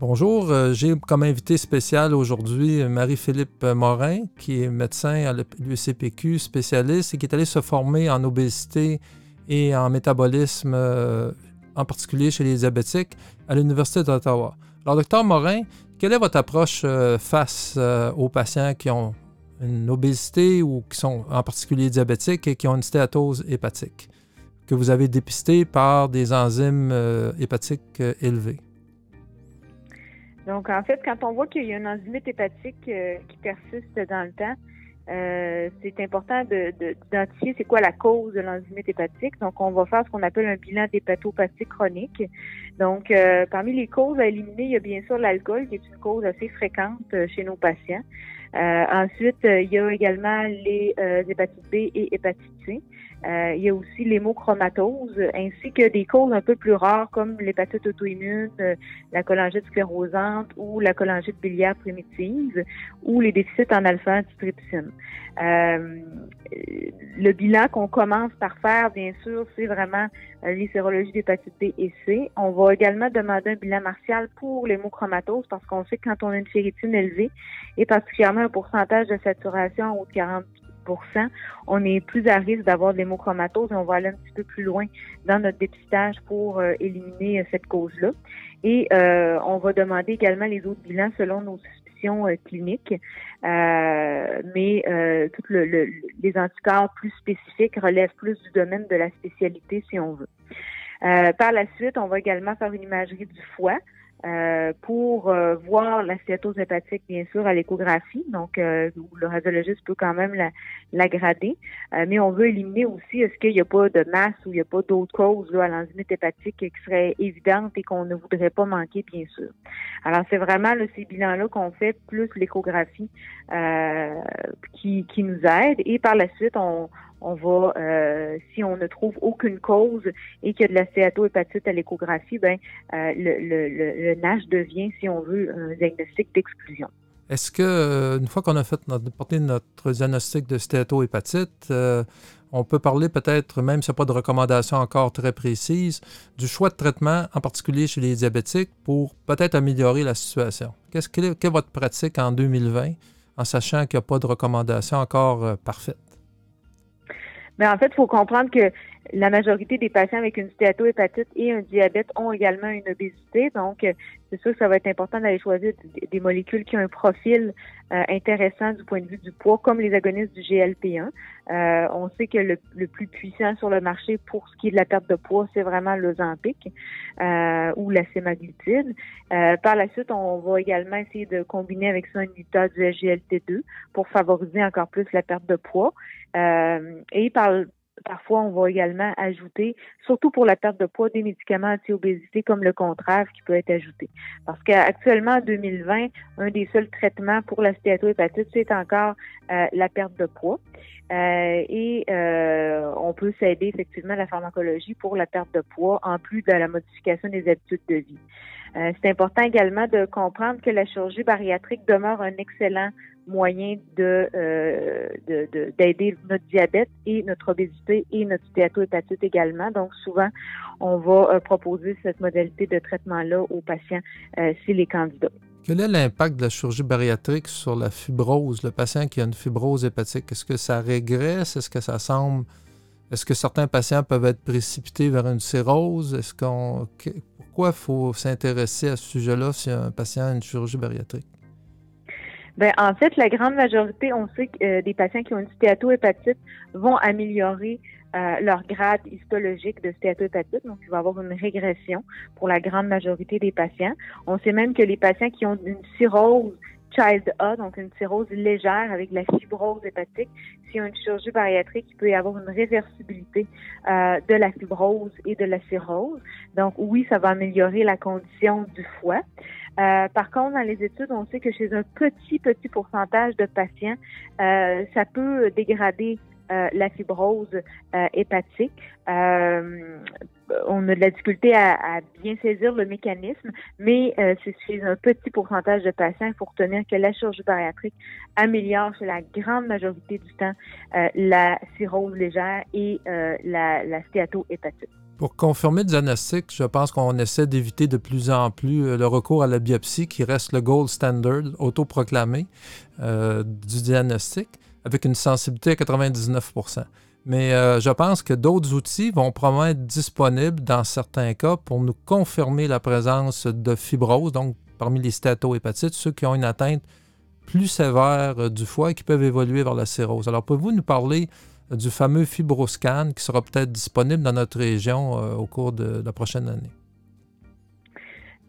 Bonjour, euh, j'ai comme invité spécial aujourd'hui Marie-Philippe Morin, qui est médecin à l'UCPQ, spécialiste et qui est allé se former en obésité et en métabolisme, euh, en particulier chez les diabétiques, à l'Université d'Ottawa. Alors, docteur Morin, quelle est votre approche euh, face aux patients qui ont une obésité ou qui sont en particulier diabétiques et qui ont une stéatose hépatique, que vous avez dépisté par des enzymes hépatiques élevées? Donc, en fait, quand on voit qu'il y a une enzymite hépatique euh, qui persiste dans le temps, euh, c'est important d'identifier c'est quoi la cause de l'enzymite hépatique. Donc, on va faire ce qu'on appelle un bilan d'hépatopathie chronique. Donc, euh, parmi les causes à éliminer, il y a bien sûr l'alcool, qui est une cause assez fréquente chez nos patients. ensuite, il y a également les hépatites B et hépatite C. Euh, il y a aussi l'hémochromatose, ainsi que des causes un peu plus rares comme l'hépatite auto-immune, euh, la cholangite sclérosante ou la cholangite biliaire primitive ou les déficits en alpha-antitrypsine. Euh, le bilan qu'on commence par faire, bien sûr, c'est vraiment les sérologies d'hépatite B et C. On va également demander un bilan martial pour l'hémochromatose parce qu'on sait que quand on a une ferritine élevée et particulièrement un pourcentage de saturation en haut de 40 on est plus à risque d'avoir de l'hémochromatose et on va aller un petit peu plus loin dans notre dépistage pour euh, éliminer euh, cette cause-là. Et euh, on va demander également les autres bilans selon nos suspicions cliniques, mais toutes les anticorps plus spécifiques relèvent plus du domaine de la spécialité si on veut. par la suite, on va également faire une imagerie du foie. Euh, pour euh, voir la stéatose hépatique, bien sûr, à l'échographie. Donc, euh, le radiologiste peut quand même la, grader. mais on veut éliminer aussi est-ce qu'il n'y a pas de masse ou il n'y a pas d'autres causes à l'enzymite hépatique qui serait évidente et qu'on ne voudrait pas manquer, bien sûr. Alors, c'est vraiment ces bilans-là qu'on fait, plus l'échographie qui, qui nous aide. Et par la suite, on, on va, euh, si on ne trouve aucune cause et qu'il y a de la stéatohépatite à l'échographie, ben euh, le, NASH devient, si on veut, un diagnostic d'exclusion. Est-ce que euh, une fois qu'on a fait notre, porté notre diagnostic de stéatohépatite, on peut parler peut-être, même s'il n'y a pas de recommandation encore très précise, du choix de traitement, en particulier chez les diabétiques, pour peut-être améliorer la situation? Qu'est-ce quelle est, votre pratique en 2020, en sachant qu'il n'y a pas de recommandation encore parfaite? Mais en fait, il faut comprendre que la majorité des patients avec une stéatohépatite et un diabète ont également une obésité. Donc, c'est sûr que ça va être important d'aller choisir des molécules qui ont un profil euh, intéressant du point de vue du poids, comme les agonistes du GLP-1. Euh, on sait que le, plus puissant sur le marché pour ce qui est de la perte de poids, c'est vraiment l'Ozempic euh, ou la sémaglutide. Euh, par la suite, on va également essayer de combiner avec ça un inhibiteur du SGLT2 pour favoriser encore plus la perte de poids. et par, Parfois, on va également ajouter, surtout pour la perte de poids, des médicaments anti-obésité comme le contrave qui peut être ajouté. Parce qu'actuellement, en 2020, un des seuls traitements pour la stéatohépatite, c'est encore euh, la perte de poids. Euh, et euh, on peut s'aider effectivement à la pharmacologie pour la perte de poids, en plus de la modification des habitudes de vie. c'est important également de comprendre que la chirurgie bariatrique demeure un excellent moyen euh, de, d'aider notre diabète et notre obésité et notre stéatohépatite également. Donc, souvent, on va euh, proposer cette modalité de traitement-là aux patients euh, si les candidats. Quel est l'impact de la chirurgie bariatrique sur la fibrose, le patient qui a une fibrose hépatique? Est-ce que ça régresse? Est-ce que ça semble... Est-ce que certains patients peuvent être précipités vers une cirrhose? Est-ce qu'on... Pourquoi faut s'intéresser à ce sujet-là si un patient a une chirurgie bariatrique? Ben, en fait, la grande majorité, on sait que euh, des patients qui ont une stéatohépatite vont améliorer euh, leur grade histologique de stéatohépatite, donc il va y avoir une régression pour la grande majorité des patients. On sait même que les patients qui ont une cirrhose Child A, donc une cirrhose légère avec la fibrose hépatique. S'il y a une chirurgie bariatrique, il peut y avoir une réversibilité euh, de la fibrose et de la cirrhose. Donc oui, ça va améliorer la condition du foie. Euh, par contre, dans les études, on sait que chez un petit, petit pourcentage de patients, euh, ça peut dégrader euh, la fibrose euh, hépatique. Euh, on a de la difficulté à, bien saisir le mécanisme, mais c'est chez un petit pourcentage de patients, il faut retenir que la chirurgie bariatrique améliore chez la grande majorité du temps la cirrhose légère et la, la stéatohépatite. Pour confirmer diagnostic, je pense qu'on essaie d'éviter de plus en plus euh, le recours à la biopsie qui reste le gold standard autoproclamé euh, du diagnostic avec une sensibilité à 99 Mais euh, je pense que d'autres outils vont probablement être disponibles dans certains cas pour nous confirmer la présence de fibrose, donc parmi les stéatohépatites, ceux qui ont une atteinte plus sévère du foie et qui peuvent évoluer vers la cirrhose. Alors, pouvez-vous nous parler du fameux fibroscan qui sera peut-être disponible dans notre région euh, au cours de, la prochaine année?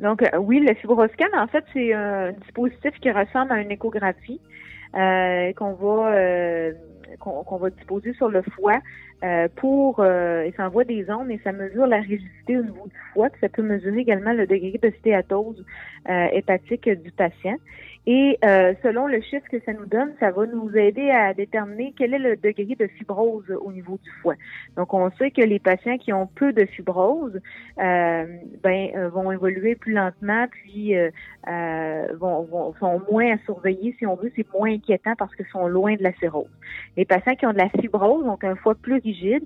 Donc, euh, oui, le fibroscan, en fait, c'est un dispositif qui ressemble à une échographie euh, qu'on va qu'on va disposer sur le foie pour et ça envoie des ondes et ça mesure la rigidité au niveau du foie, ça peut mesurer également le degré de stéatose hépatique du patient. Et euh, selon le chiffre que ça nous donne, ça va nous aider à déterminer quel est le degré de fibrose au niveau du foie. Donc, on sait que les patients qui ont peu de fibrose euh, ben, euh, vont évoluer plus lentement, puis vont, vont, sont moins à surveiller, si on veut, c'est moins inquiétant parce qu'ils sont loin de la cirrhose. Les patients qui ont de la fibrose, donc un foie plus rigide,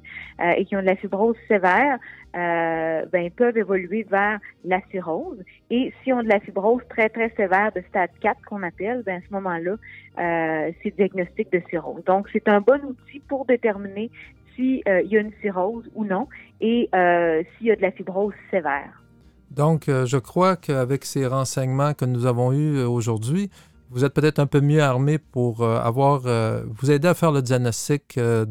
et qui ont de la fibrose sévère, ben, peuvent évoluer vers la cirrhose. Et si on de la fibrose très, très sévère de stade 4, qu'on appelle, ben, à ce moment-là, euh, c'est diagnostic de cirrhose. Donc, c'est un bon outil pour déterminer s'il euh, y a une cirrhose ou non et euh, s'il y a de la fibrose sévère. Donc, je crois qu'avec ces renseignements que nous avons eus aujourd'hui, vous êtes peut-être un peu mieux armé pour avoir, vous aider à faire le diagnostic de,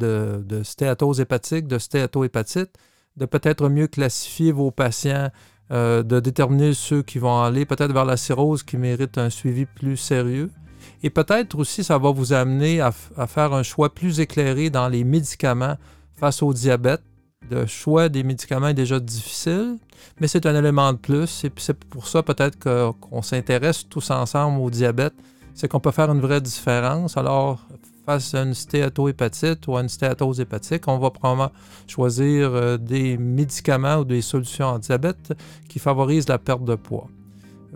de stéatose hépatique, de stéatohépatite, de peut-être mieux classifier vos patients euh, de déterminer ceux qui vont aller peut-être vers la cirrhose qui mérite un suivi plus sérieux. Et peut-être aussi, ça va vous amener à, faire un choix plus éclairé dans les médicaments face au diabète. Le choix des médicaments est déjà difficile, mais c'est un élément de plus. Et c'est pour ça peut-être qu'on s'intéresse tous ensemble au diabète. C'est qu'on peut faire une vraie différence. Alors, face à une stéatohépatite ou à une stéatose hépatique, on va probablement choisir euh, des médicaments ou des solutions en diabète qui favorisent la perte de poids.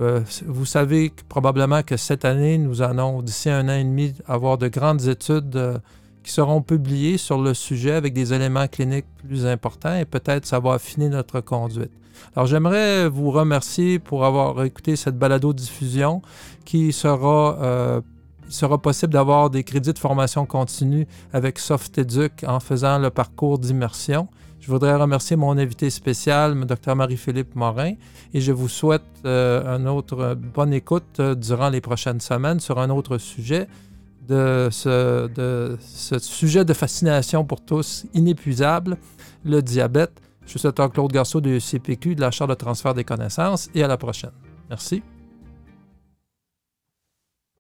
Euh, vous savez probablement que cette année, nous allons, d'ici un an et demi, avoir de grandes études euh, qui seront publiées sur le sujet avec des éléments cliniques plus importants et peut-être ça va affiner notre conduite. Alors j'aimerais vous remercier pour avoir écouté cette balado-diffusion qui sera il sera possible d'avoir des crédits de formation continue avec SoftEduc en faisant le parcours d'immersion. Je voudrais remercier mon invité spécial, Dr Marie-Philippe Morin, et je vous souhaite euh, une autre bonne écoute euh, durant les prochaines semaines sur un autre sujet, de ce, sujet de fascination pour tous inépuisable, le diabète. Je suis Claude Garceau de CPQ de la Charte de transfert des connaissances et à la prochaine. Merci.